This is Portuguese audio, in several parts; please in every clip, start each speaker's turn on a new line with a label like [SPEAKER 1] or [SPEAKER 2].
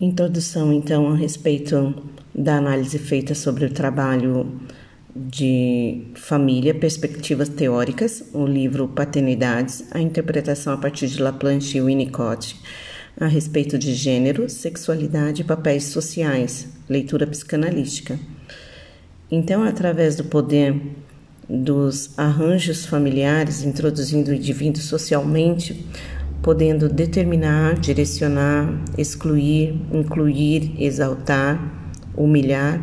[SPEAKER 1] Introdução, então, a respeito da análise feita sobre o trabalho de família, perspectivas teóricas, o livro Paternidades, a interpretação a partir de Laplanche e Winnicott, a respeito de gênero, sexualidade e papéis sociais, leitura psicanalítica. Então, através do poder dos arranjos familiares, introduzindo o indivíduo socialmente, podendo determinar, direcionar, excluir, incluir, exaltar, humilhar,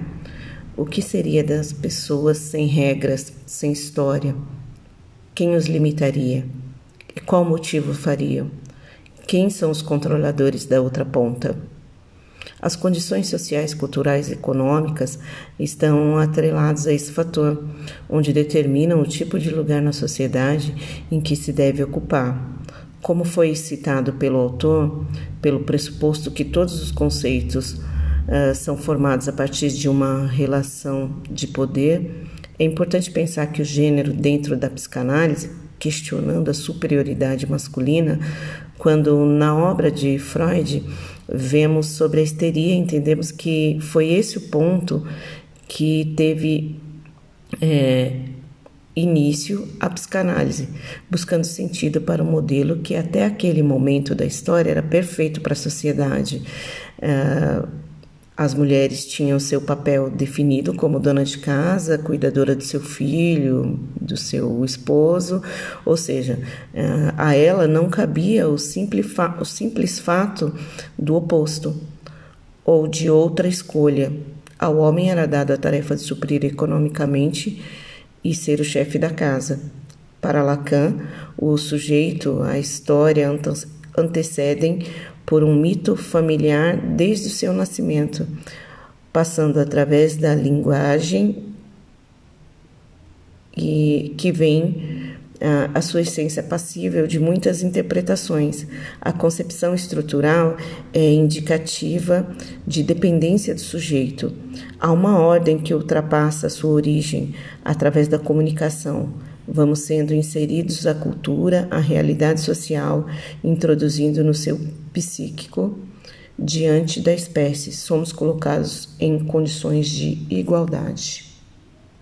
[SPEAKER 1] o que seria das pessoas sem regras, sem história? Quem os limitaria? E qual motivo fariam? Quem são os controladores da outra ponta? As condições sociais, culturais e econômicas estão atreladas a esse fator, onde determinam o tipo de lugar na sociedade em que se deve ocupar. Como foi citado pelo autor, pelo pressuposto que todos os conceitos uh, são formados a partir de uma relação de poder, é importante pensar que o gênero, dentro da psicanálise, questionando a superioridade masculina, quando na obra de Freud vemos sobre a histeria, entendemos que foi esse o ponto que teve é, início a psicanálise, buscando sentido para um modelo que até aquele momento da história era perfeito para a sociedade. Uh, as mulheres tinham seu papel definido como dona de casa, cuidadora do seu filho, do seu esposo, ou seja, uh, a ela não cabia o simples, o simples fato do oposto ou de outra escolha. Ao homem era dada a tarefa de suprir economicamente e ser o chefe da casa. Para Lacan, o sujeito, a história antecedem por um mito familiar desde o seu nascimento, passando através da linguagem e que vem a, a sua essência passível de muitas interpretações. A concepção estrutural é indicativa de dependência do sujeito. Há uma ordem que ultrapassa a sua origem através da comunicação. Vamos sendo inseridos à cultura, à realidade social, introduzindo no seu psíquico diante da espécie. Somos colocados em condições de igualdade.